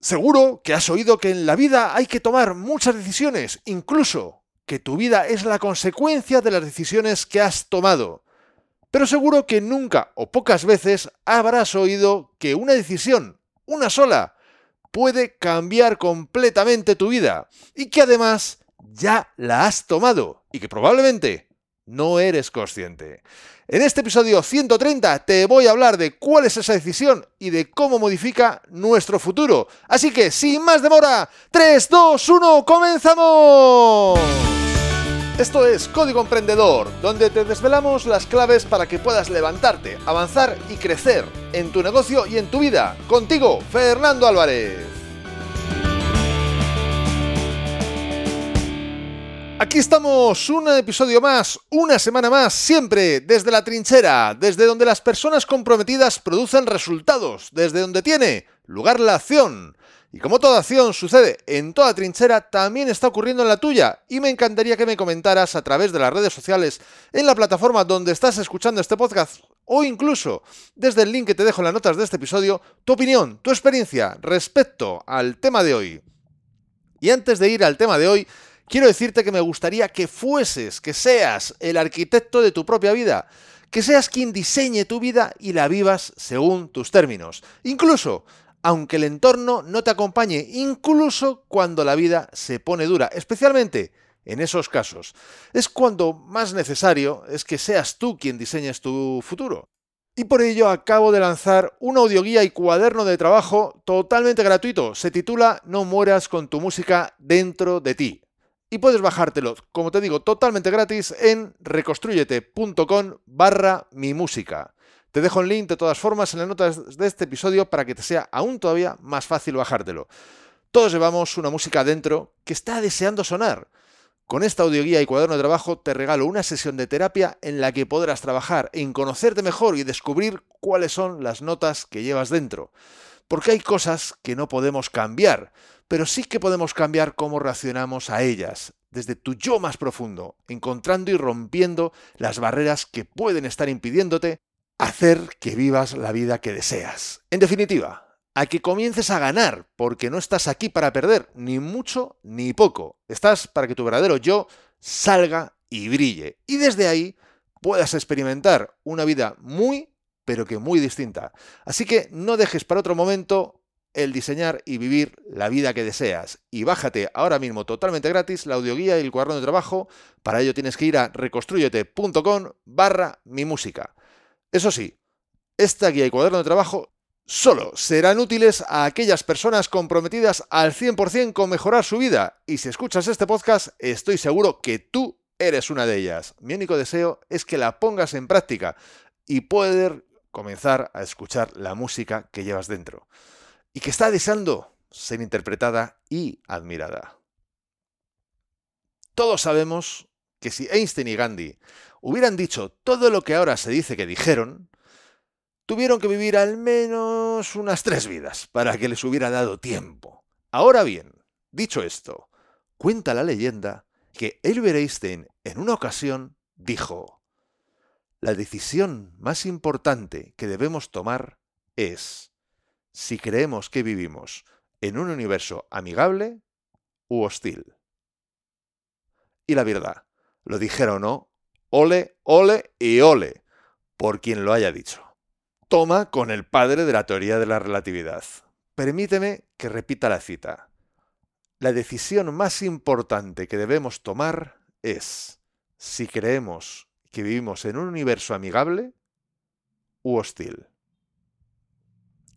Seguro que has oído que en la vida hay que tomar muchas decisiones, incluso que tu vida es la consecuencia de las decisiones que has tomado. Pero seguro que nunca o pocas veces habrás oído que una decisión, una sola, puede cambiar completamente tu vida y que además ya la has tomado y que probablemente no eres consciente. En este episodio 130 te voy a hablar de cuál es esa decisión y de cómo modifica nuestro futuro. Así que, sin más demora, 3, 2, 1, comenzamos. Esto es Código Emprendedor, donde te desvelamos las claves para que puedas levantarte, avanzar y crecer en tu negocio y en tu vida. Contigo, Fernando Álvarez. Aquí estamos, un episodio más, una semana más, siempre desde la trinchera, desde donde las personas comprometidas producen resultados, desde donde tiene lugar la acción. Y como toda acción sucede en toda trinchera, también está ocurriendo en la tuya. Y me encantaría que me comentaras a través de las redes sociales, en la plataforma donde estás escuchando este podcast, o incluso desde el link que te dejo en las notas de este episodio, tu opinión, tu experiencia respecto al tema de hoy. Y antes de ir al tema de hoy, quiero decirte que me gustaría que fueses, que seas el arquitecto de tu propia vida, que seas quien diseñe tu vida y la vivas según tus términos. Incluso aunque el entorno no te acompañe, incluso cuando la vida se pone dura, especialmente en esos casos. Es cuando más necesario es que seas tú quien diseñes tu futuro. Y por ello acabo de lanzar un audioguía y cuaderno de trabajo totalmente gratuito. Se titula No mueras con tu música dentro de ti. Y puedes bajártelo, como te digo, totalmente gratis en reconstruyete.com barra mi música. Te dejo el link de todas formas en las notas de este episodio para que te sea aún todavía más fácil bajártelo. Todos llevamos una música dentro que está deseando sonar. Con esta audioguía y cuaderno de trabajo te regalo una sesión de terapia en la que podrás trabajar en conocerte mejor y descubrir cuáles son las notas que llevas dentro. Porque hay cosas que no podemos cambiar, pero sí que podemos cambiar cómo reaccionamos a ellas, desde tu yo más profundo, encontrando y rompiendo las barreras que pueden estar impidiéndote hacer que vivas la vida que deseas. En definitiva, a que comiences a ganar, porque no estás aquí para perder, ni mucho ni poco. Estás para que tu verdadero yo salga y brille. Y desde ahí puedas experimentar una vida muy, pero que muy distinta. Así que no dejes para otro momento el diseñar y vivir la vida que deseas. Y bájate ahora mismo totalmente gratis la audioguía y el cuaderno de trabajo. Para ello tienes que ir a reconstruyete.com barra mi música. Eso sí, esta guía y cuaderno de trabajo solo serán útiles a aquellas personas comprometidas al 100% con mejorar su vida. Y si escuchas este podcast, estoy seguro que tú eres una de ellas. Mi único deseo es que la pongas en práctica y poder comenzar a escuchar la música que llevas dentro y que está deseando ser interpretada y admirada. Todos sabemos que si Einstein y Gandhi hubieran dicho todo lo que ahora se dice que dijeron, tuvieron que vivir al menos unas tres vidas para que les hubiera dado tiempo. Ahora bien, dicho esto, cuenta la leyenda que Albert Einstein en una ocasión dijo, la decisión más importante que debemos tomar es si creemos que vivimos en un universo amigable u hostil. Y la verdad, lo dijera o no, ole, ole y ole, por quien lo haya dicho. Toma con el padre de la teoría de la relatividad. Permíteme que repita la cita. La decisión más importante que debemos tomar es si creemos que vivimos en un universo amigable u hostil.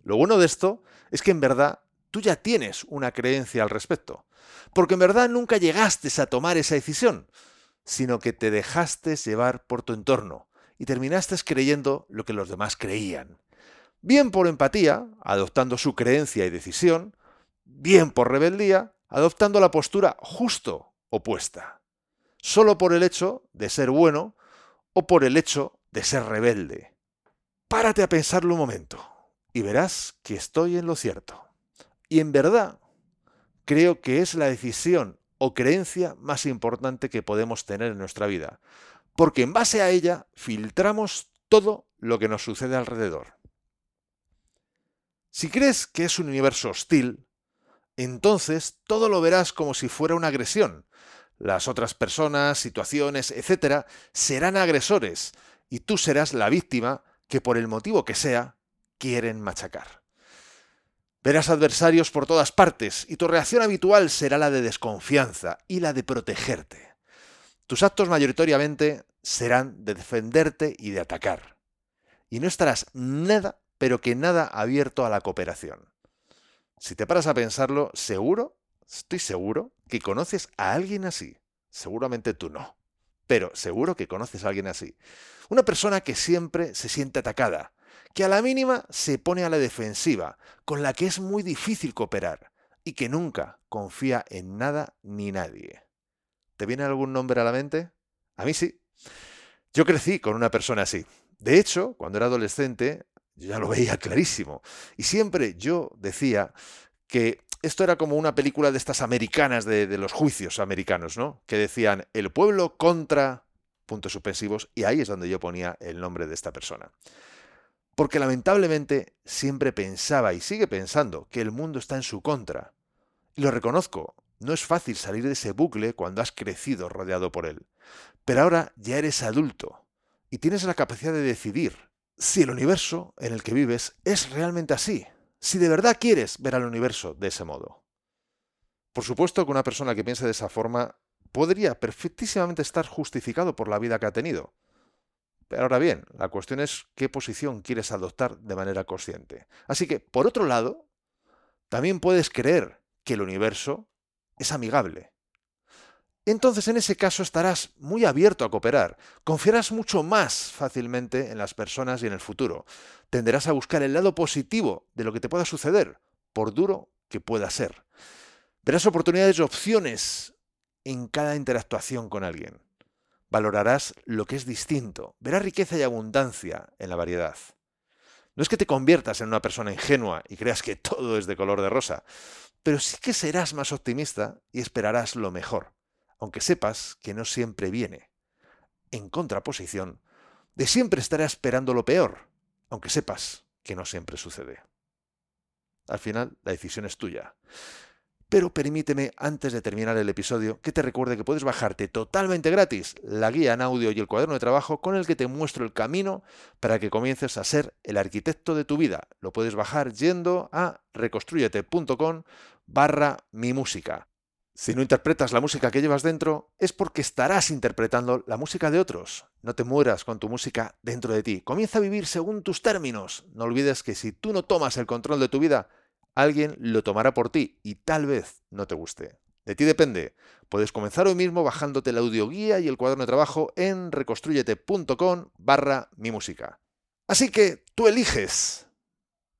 Lo bueno de esto es que en verdad tú ya tienes una creencia al respecto, porque en verdad nunca llegaste a tomar esa decisión, sino que te dejaste llevar por tu entorno y terminaste creyendo lo que los demás creían. Bien por empatía, adoptando su creencia y decisión, bien por rebeldía, adoptando la postura justo opuesta. Solo por el hecho de ser bueno o por el hecho de ser rebelde. Párate a pensarlo un momento y verás que estoy en lo cierto. Y en verdad, creo que es la decisión o creencia más importante que podemos tener en nuestra vida, porque en base a ella filtramos todo lo que nos sucede alrededor. Si crees que es un universo hostil, entonces todo lo verás como si fuera una agresión. Las otras personas, situaciones, etcétera, serán agresores y tú serás la víctima que por el motivo que sea quieren machacar. Verás adversarios por todas partes y tu reacción habitual será la de desconfianza y la de protegerte. Tus actos mayoritariamente serán de defenderte y de atacar. Y no estarás nada, pero que nada abierto a la cooperación. Si te paras a pensarlo, seguro, estoy seguro, que conoces a alguien así. Seguramente tú no. Pero seguro que conoces a alguien así. Una persona que siempre se siente atacada, que a la mínima se pone a la defensiva, con la que es muy difícil cooperar y que nunca confía en nada ni nadie. ¿Te viene algún nombre a la mente? A mí sí. Yo crecí con una persona así. De hecho, cuando era adolescente, yo ya lo veía clarísimo. Y siempre yo decía que esto era como una película de estas americanas, de, de, los juicios americanos, ¿no? Que decían el pueblo contra puntos suspensivos, y ahí es donde yo ponía el nombre de esta persona. Porque lamentablemente siempre pensaba y sigue pensando que el mundo está en su contra. Y lo reconozco, no es fácil salir de ese bucle cuando has crecido rodeado por él. Pero ahora ya eres adulto y tienes la capacidad de decidir si el universo en el que vives es realmente así, si de verdad quieres ver al universo de ese modo. Por supuesto que una persona que piense de esa forma podría perfectísimamente estar justificado por la vida que ha tenido. Ahora bien, la cuestión es qué posición quieres adoptar de manera consciente. Así que, por otro lado, también puedes creer que el universo es amigable. Entonces en ese caso estarás muy abierto a cooperar, confiarás mucho más fácilmente en las personas y en el futuro, tenderás a buscar el lado positivo de lo que te pueda suceder, por duro que pueda ser. Verás oportunidades y opciones en cada interactuación con alguien. Valorarás lo que es distinto, verás riqueza y abundancia en la variedad. No es que te conviertas en una persona ingenua y creas que todo es de color de rosa, pero sí que serás más optimista y esperarás lo mejor, aunque sepas que no siempre viene. En contraposición, de siempre estarás esperando lo peor, aunque sepas que no siempre sucede. Al final, la decisión es tuya. Pero permíteme, antes de terminar el episodio, que te recuerde que puedes bajarte totalmente gratis la guía en audio y el cuaderno de trabajo con el que te muestro el camino para que comiences a ser el arquitecto de tu vida. Lo puedes bajar yendo a reconstruyete.com barra mi música. Si no interpretas la música que llevas dentro, es porque estarás interpretando la música de otros. No te mueras con tu música dentro de ti. Comienza a vivir según tus términos. No olvides que si tú no tomas el control de tu vida, alguien lo tomará por ti y tal vez no te guste. De ti depende. Puedes comenzar hoy mismo bajándote la audioguía y el cuaderno de trabajo en reconstruyete.com barra mi música. Así que tú eliges.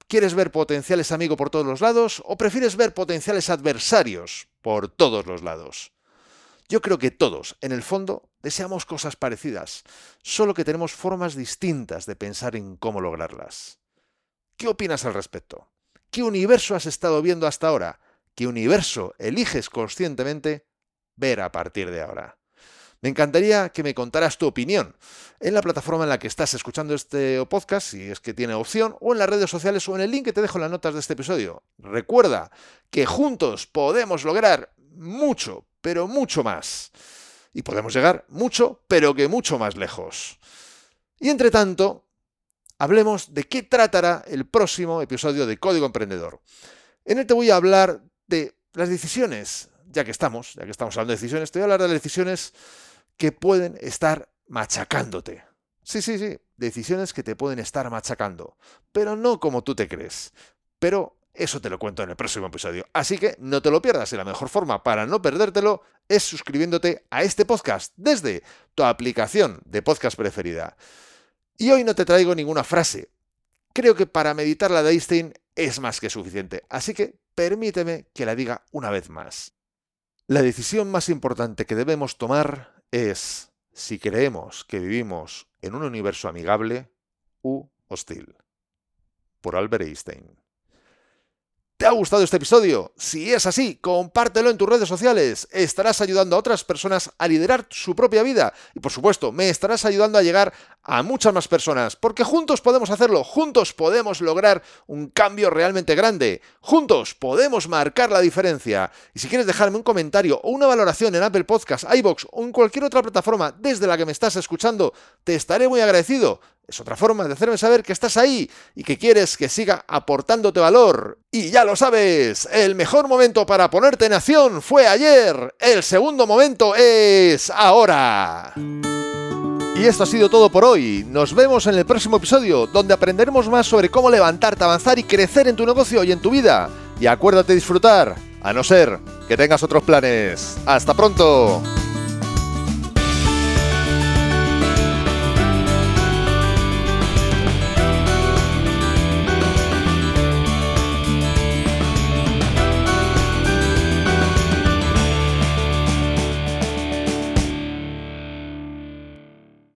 ¿Quieres ver potenciales amigos por todos los lados o prefieres ver potenciales adversarios por todos los lados? Yo creo que todos, en el fondo, deseamos cosas parecidas, solo que tenemos formas distintas de pensar en cómo lograrlas. ¿Qué opinas al respecto? ¿Qué universo has estado viendo hasta ahora? ¿Qué universo eliges conscientemente ver a partir de ahora? Me encantaría que me contaras tu opinión en la plataforma en la que estás escuchando este podcast, si es que tiene opción, o en las redes sociales o en el link que te dejo en las notas de este episodio. Recuerda que juntos podemos lograr mucho, pero mucho más. Y podemos llegar mucho, pero que mucho más lejos. Y entre tanto, hablemos de qué tratará el próximo episodio de Código Emprendedor. En él te voy a hablar de las decisiones, ya que estamos, ya que estamos hablando de decisiones, te voy a hablar de las decisiones que pueden estar machacándote. Sí, sí, sí, decisiones que te pueden estar machacando, pero no como tú te crees. Pero eso te lo cuento en el próximo episodio. Así que no te lo pierdas y la mejor forma para no perdértelo es suscribiéndote a este podcast desde tu aplicación de podcast preferida. Y hoy no te traigo ninguna frase. Creo que para meditar la de Einstein es más que suficiente, así que permíteme que la diga una vez más. La decisión más importante que debemos tomar es si creemos que vivimos en un universo amigable u hostil. Por Albert Einstein. ¿Te ha gustado este episodio? Si es así, compártelo en tus redes sociales. Estarás ayudando a otras personas a liderar su propia vida. Y por supuesto, me estarás ayudando a llegar a muchas más personas. Porque juntos podemos hacerlo. Juntos podemos lograr un cambio realmente grande. Juntos podemos marcar la diferencia. Y si quieres dejarme un comentario o una valoración en Apple Podcasts, iBox o en cualquier otra plataforma desde la que me estás escuchando, te estaré muy agradecido. Es otra forma de hacerme saber que estás ahí y que quieres que siga aportándote valor. Y ya lo sabes, el mejor momento para ponerte en acción fue ayer. El segundo momento es ahora. Y esto ha sido todo por hoy. Nos vemos en el próximo episodio, donde aprenderemos más sobre cómo levantarte, avanzar y crecer en tu negocio y en tu vida. Y acuérdate disfrutar, a no ser que tengas otros planes. ¡Hasta pronto!